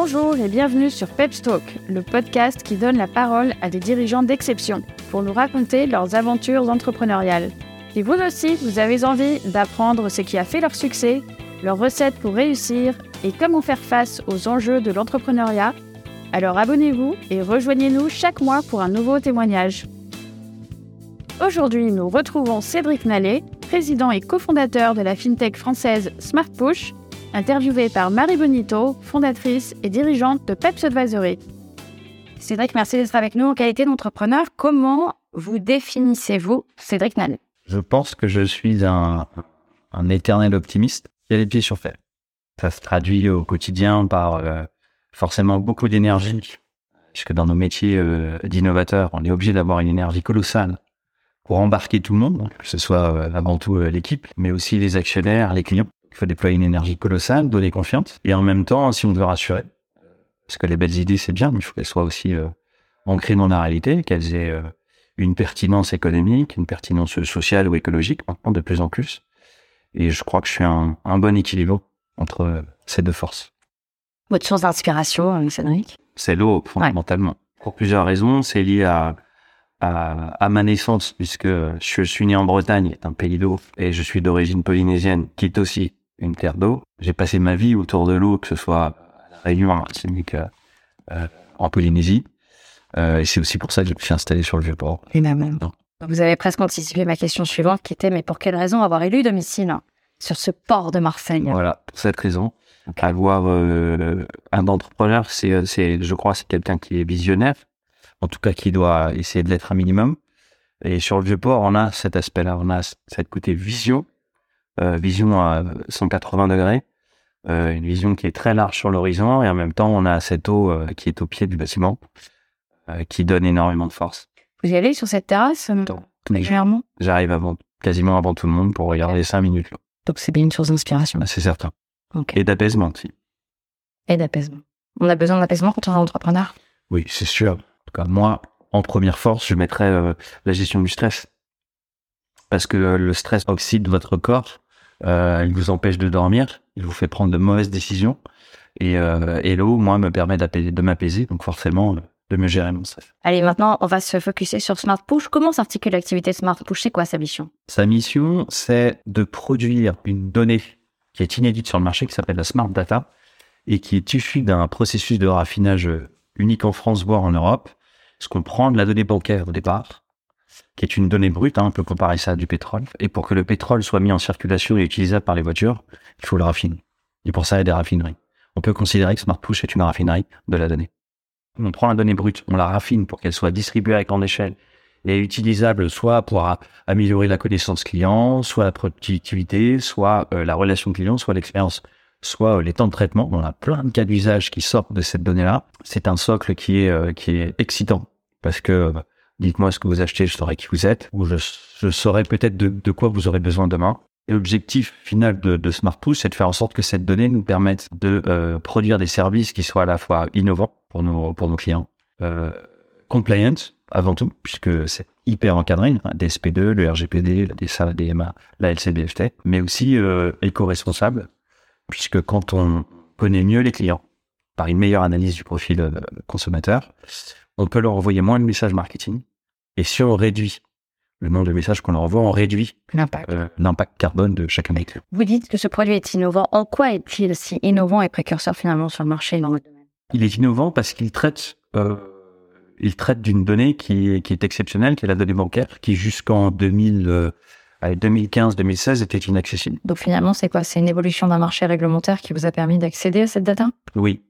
Bonjour et bienvenue sur Peps Talk, le podcast qui donne la parole à des dirigeants d'exception pour nous raconter leurs aventures entrepreneuriales. Si vous aussi, vous avez envie d'apprendre ce qui a fait leur succès, leurs recettes pour réussir et comment faire face aux enjeux de l'entrepreneuriat, alors abonnez-vous et rejoignez-nous chaque mois pour un nouveau témoignage. Aujourd'hui, nous retrouvons Cédric Nallet, président et cofondateur de la fintech française SmartPush, interviewé par Marie Bonito, fondatrice et dirigeante de Peps Advisory. Cédric, merci d'être avec nous en qualité d'entrepreneur. Comment vous définissez-vous, Cédric Nallet Je pense que je suis un, un éternel optimiste qui a les pieds sur terre. Ça se traduit au quotidien par euh, forcément beaucoup d'énergie, puisque dans nos métiers euh, d'innovateurs, on est obligé d'avoir une énergie colossale pour embarquer tout le monde, que ce soit euh, avant tout l'équipe, mais aussi les actionnaires, les clients. Faut déployer une énergie colossale, donner confiance, et en même temps, si on veut rassurer, parce que les belles idées c'est bien, mais il faut qu'elles soient aussi ancrées dans la réalité, qu'elles aient une pertinence économique, une pertinence sociale ou écologique, maintenant de plus en plus. Et je crois que je suis un, un bon équilibre entre ces deux forces. Votre source d'inspiration, Cédric? C'est l'eau, fondamentalement. Pour plusieurs raisons. C'est lié à, à, à, ma naissance, puisque je suis né en Bretagne, un pays d'eau, et je suis d'origine polynésienne, qui est aussi une terre d'eau. J'ai passé ma vie autour de l'eau, que ce soit à La Réunion, à Martinique, euh, en Polynésie. Euh, et c'est aussi pour ça que je me suis installé sur le Vieux-Port. Vous avez presque anticipé ma question suivante, qui était, mais pour quelle raison avoir élu domicile sur ce port de Marseille? Voilà, pour cette raison. Avoir euh, un entrepreneur, c'est, c'est, je crois, c'est quelqu'un qui est visionnaire, en tout cas qui doit essayer de l'être un minimum. Et sur le vieux port, on a cet aspect-là, on a cette côté vision, euh, vision à 180 degrés, euh, une vision qui est très large sur l'horizon, et en même temps, on a cette eau euh, qui est au pied du bâtiment, euh, qui donne énormément de force. Vous y allez sur cette terrasse euh, régulièrement? J'arrive avant, quasiment avant tout le monde pour regarder cinq minutes. Là. Donc c'est bien une source d'inspiration. Ah, c'est certain. Et d'apaisement aussi. Et d'apaisement. On a besoin d'apaisement quand on est entrepreneur? Oui, c'est sûr. En tout cas, moi, en première force, je mettrais euh, la gestion du stress. Parce que euh, le stress oxyde votre corps, euh, il vous empêche de dormir, il vous fait prendre de mauvaises décisions. Et, euh, et l'eau, moi, me permet de m'apaiser, donc forcément, de mieux gérer mon stress. Allez, maintenant, on va se focuser sur Smart Push. Comment s'articule l'activité Smart Push? C'est quoi sa mission? Sa mission, c'est de produire une donnée qui est inédite sur le marché, qui s'appelle la Smart Data, et qui est issue d'un processus de raffinage unique en France, voire en Europe. Ce qu'on prend de la donnée bancaire au départ, qui est une donnée brute, hein, on peut comparer ça à du pétrole, et pour que le pétrole soit mis en circulation et utilisable par les voitures, il faut le raffiner. Et pour ça, il y a des raffineries. On peut considérer que Smart Push est une raffinerie de la donnée. On prend la donnée brute, on la raffine pour qu'elle soit distribuée à grande échelle et utilisable soit pour améliorer la connaissance client, soit la productivité, soit euh, la relation client, soit l'expérience, soit euh, les temps de traitement. On a plein de cas d'usage qui sortent de cette donnée-là. C'est un socle qui est euh, qui est excitant parce que dites-moi ce que vous achetez, je saurai qui vous êtes, ou je, je saurai peut-être de, de, quoi vous aurez besoin demain. L'objectif final de, de Smart c'est de faire en sorte que cette donnée nous permette de euh, produire des services qui soient à la fois innovants pour nos pour nos clients, euh, compliant avant tout, puisque c'est hyper encadré, hein, DSP2, le RGPD, la DSA, la DMA, la LCBFT, mais aussi euh, éco-responsable, puisque quand on connaît mieux les clients, par une meilleure analyse du profil euh, consommateur, on peut leur envoyer moins de messages marketing. Et si on réduit le nombre de messages qu'on leur envoie, on réduit l'impact euh, carbone de chacun des clients. Vous dites que ce produit est innovant. En quoi est-il si innovant et précurseur finalement sur le marché dans votre domaine? Il est innovant parce qu'il traite euh, il traite d'une donnée qui est, qui est exceptionnelle, qui est la donnée bancaire, qui jusqu'en 2000, euh, 2015-2016 était inaccessible. Donc finalement, c'est quoi? C'est une évolution d'un marché réglementaire qui vous a permis d'accéder à cette data? Oui,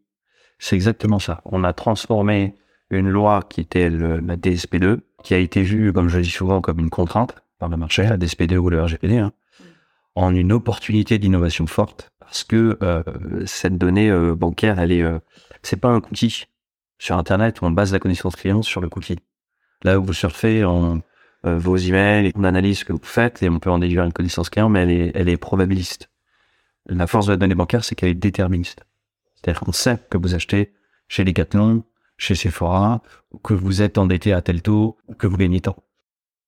c'est exactement ça. On a transformé une loi qui était le, la DSP2, qui a été vue, comme je dis souvent, comme une contrainte par le marché, la DSP2 ou le RGPD, hein, en une opportunité d'innovation forte, parce que euh, cette donnée euh, bancaire, elle est, euh, c'est pas un cookie sur Internet où on base la connaissance client sur le cookie. Là où vous surfez euh, vos emails, on analyse ce que vous faites et on peut en déduire une connaissance client, mais elle est, elle est probabiliste. La force de la donnée bancaire, c'est qu'elle est déterministe. C'est-à-dire qu'on sait que vous achetez chez Decathlon, chez Sephora, ou que vous êtes endetté à tel taux, ou que vous gagnez tant.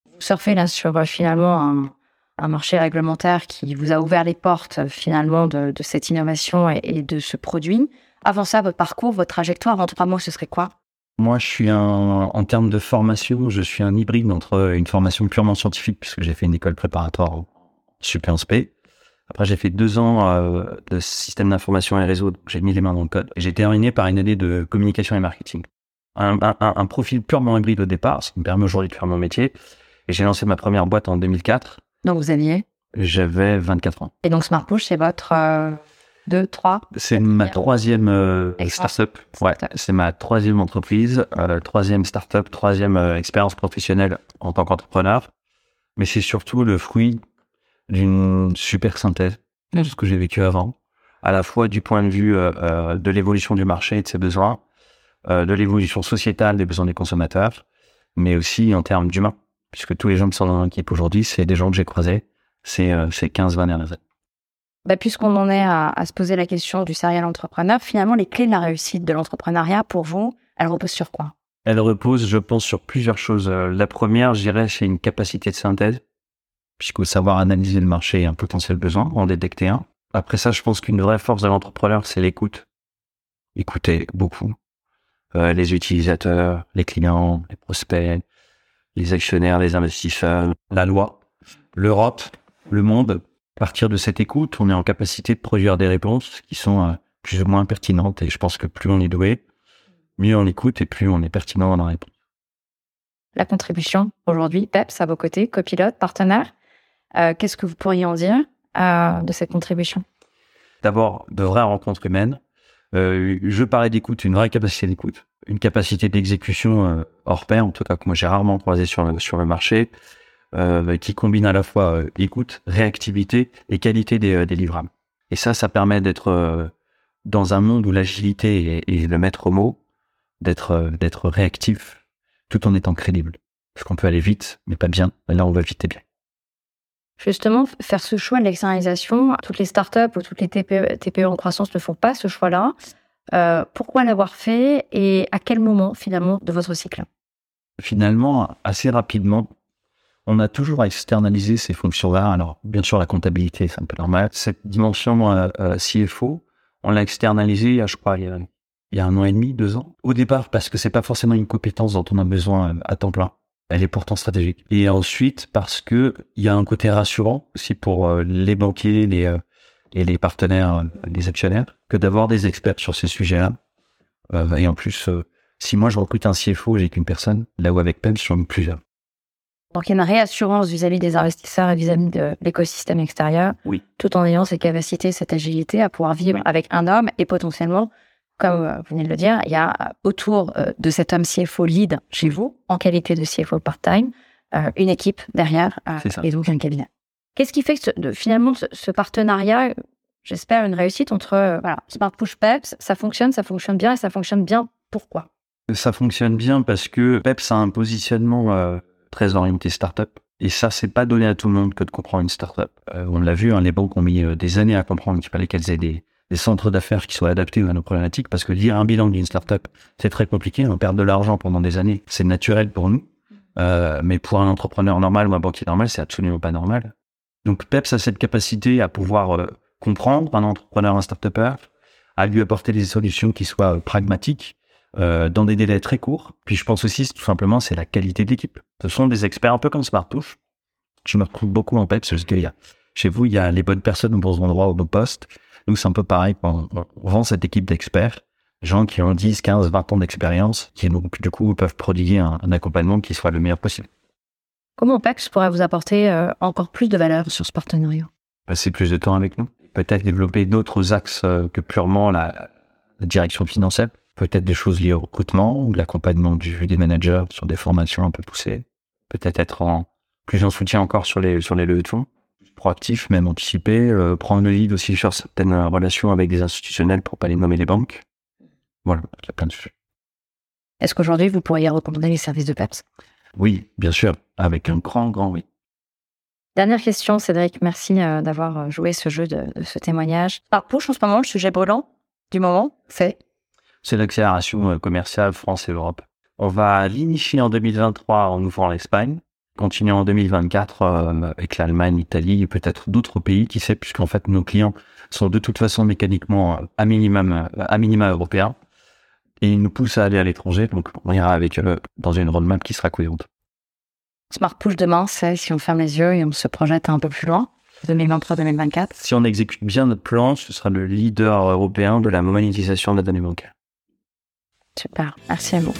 Vous surfez là sur euh, finalement un, un, marché réglementaire qui vous a ouvert les portes finalement de, de cette innovation et, et de ce produit. Avant ça, votre parcours, votre trajectoire, en trois mots, ce serait quoi? Moi, je suis un, en termes de formation, je suis un hybride entre une formation purement scientifique, puisque j'ai fait une école préparatoire au Super P. Après, j'ai fait deux ans euh, de système d'information et réseau, j'ai mis les mains dans le code. Et j'ai terminé par une année de communication et marketing. Un, un, un, profil purement hybride au départ, ce qui me permet aujourd'hui de faire mon métier. Et j'ai lancé ma première boîte en 2004. Donc vous aviez J'avais 24 ans. Et donc Smart Push, c'est votre euh, deux, trois C'est ma troisième euh, startup. Ouais, c'est ma troisième entreprise, euh, troisième startup, troisième expérience professionnelle en tant qu'entrepreneur. Mais c'est surtout le fruit d'une super synthèse de ce que j'ai vécu avant, à la fois du point de vue euh, euh, de l'évolution du marché et de ses besoins, euh, de l'évolution sociétale des besoins des consommateurs, mais aussi en termes d'humains, puisque tous les gens qui sont dans l'équipe aujourd'hui, c'est des gens que j'ai croisés ces, ces 15-20 dernières années. Bah, Puisqu'on en est à, à, se poser la question du serial entrepreneur, finalement, les clés de la réussite de l'entrepreneuriat, pour vous, elles reposent sur quoi? Elles reposent, je pense, sur plusieurs choses. La première, je dirais, c'est une capacité de synthèse puisqu'il faut savoir analyser le marché et un potentiel besoin, en détecter un. Après ça, je pense qu'une vraie force de l'entrepreneur, c'est l'écoute. Écouter beaucoup. Euh, les utilisateurs, les clients, les prospects, les actionnaires, les investisseurs, la loi, l'Europe, le monde. À partir de cette écoute, on est en capacité de produire des réponses qui sont euh, plus ou moins pertinentes. Et je pense que plus on est doué, mieux on écoute et plus on est pertinent dans la réponse. La contribution aujourd'hui, PEPS à vos côtés, copilote, partenaire. Euh, Qu'est-ce que vous pourriez en dire euh, de cette contribution? D'abord, de vraies rencontres humaines. Euh, je parlais d'écoute, une vraie capacité d'écoute, une capacité d'exécution hors pair, en tout cas que moi j'ai rarement croisé sur le, marché, qui combine à la fois écoute, réactivité et qualité des, livrables. Et ça, ça permet d'être dans un monde où l'agilité est, le maître mot, d'être d'être réactif, tout en étant crédible. Parce qu'on peut aller vite, mais pas bien. Là, on va vite et bien justement faire ce choix de l'externalisation. Toutes les startups ou toutes les TPE, en croissance ne font pas ce choix-là. Euh, pourquoi l'avoir fait et à quel moment finalement de votre cycle? Finalement, assez rapidement, on a toujours externalisé ces fonctions-là. Alors, bien sûr, la comptabilité, c'est un peu normal. Cette dimension euh, euh, CFO, on l'a externalisé, je crois, il y, a, il y a un an et demi, deux ans. Au départ, parce que c'est pas forcément une compétence dont on a besoin à temps plein elle est pourtant stratégique. Et ensuite, parce que il y a un côté rassurant aussi pour euh, les banquiers, les euh, et les partenaires, euh, les actionnaires, que d'avoir des experts sur ces sujets-là. et en plus, si moi je recrute un CFO, j'ai qu'une personne, là où avec PEM, j'en ai plusieurs. Donc il y a une réassurance vis-à-vis des investisseurs et vis-à-vis de l'écosystème extérieur, oui. tout en ayant cette capacité, cette agilité à pouvoir vivre oui. avec un homme et potentiellement comme euh, vous venez de le dire, il y a euh, autour euh, de cet homme CFO lead chez vous, en qualité de CFO part-time, une équipe derrière et donc un cabinet. Qu'est-ce qui fait que ce, finalement ce, ce, partenariat, j'espère une réussite entre voilà, Smart Push Peps, ça fonctionne, ça fonctionne bien et ça fonctionne bien. Pourquoi? Ça fonctionne bien parce que Peps a un positionnement euh, très orienté startup. Et ça, c'est pas donné à tout le monde que de comprendre une startup. Euh, on l'a vu, hein, les banques ont mis euh, des années à comprendre qu'il fallait qu'elles aient des, des centres d'affaires qui soient adaptés à nos problématiques, parce que lire un bilan d'une startup, c'est très compliqué, on perd de l'argent pendant des années, c'est naturel pour nous, euh, mais pour un entrepreneur normal ou un banquier normal, c'est absolument pas normal. Donc PEPS a cette capacité à pouvoir euh, comprendre un entrepreneur, un start-upper, à lui apporter des solutions qui soient euh, pragmatiques, dans des délais très courts. Puis je pense aussi, tout simplement, c'est la qualité de l'équipe. Ce sont des experts un peu comme Smartouche. Je me retrouve beaucoup en PEPS parce a, chez vous, il y a les bonnes personnes au bon endroit, au bon poste. Nous, c'est un peu pareil. On, vend cette équipe d'experts, gens qui ont 10, 15, 20 ans d'expérience, qui donc, du coup, peuvent prodiguer un, un, accompagnement qui soit le meilleur possible. Comment PEX pourrait vous apporter euh, encore plus de valeur sur ce partenariat? Passer plus de temps avec nous. Peut-être développer d'autres axes euh, que purement la, la, direction financière. Peut-être des choses liées au recrutement ou l'accompagnement du, des managers sur des formations un peu poussées. Peut-être être en, plus en soutien encore sur les, sur les levées de fonds proactif, même anticipé, euh, prendre le lead aussi sur certaines relations avec des institutionnels pour pas les nommer les banques. Voilà, il y a plein de sujets. Est-ce qu'aujourd'hui, vous pourriez recommander les services de PEPS Oui, bien sûr, avec un grand, grand oui. Dernière question, Cédric, merci euh, d'avoir joué ce jeu de, de ce témoignage. Par push, en ce moment, le sujet brûlant du moment, c'est? C'est l'accélération commerciale France et Europe. On va l'initier en 2023 en ouvrant l'Espagne continuer en 2024 euh, avec l'Allemagne, l'Italie et peut-être d'autres pays, qui sait, puisqu'en fait nos clients sont de toute façon mécaniquement à minimum à minima européens et ils nous poussent à aller à l'étranger. Donc on ira avec eux dans une roadmap qui sera cohérente. Smart Push demain, c'est si on ferme les yeux et on se projette un peu plus loin, 2023-2024. Si on exécute bien notre plan, ce sera le leader européen de la monétisation de la donnée bancaire. Super, merci à vous.